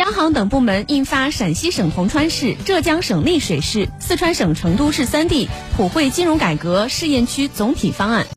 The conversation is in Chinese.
央行等部门印发陕西省铜川市浙江省丽水市四川省成都市三地普惠金融改革试验区总体方案。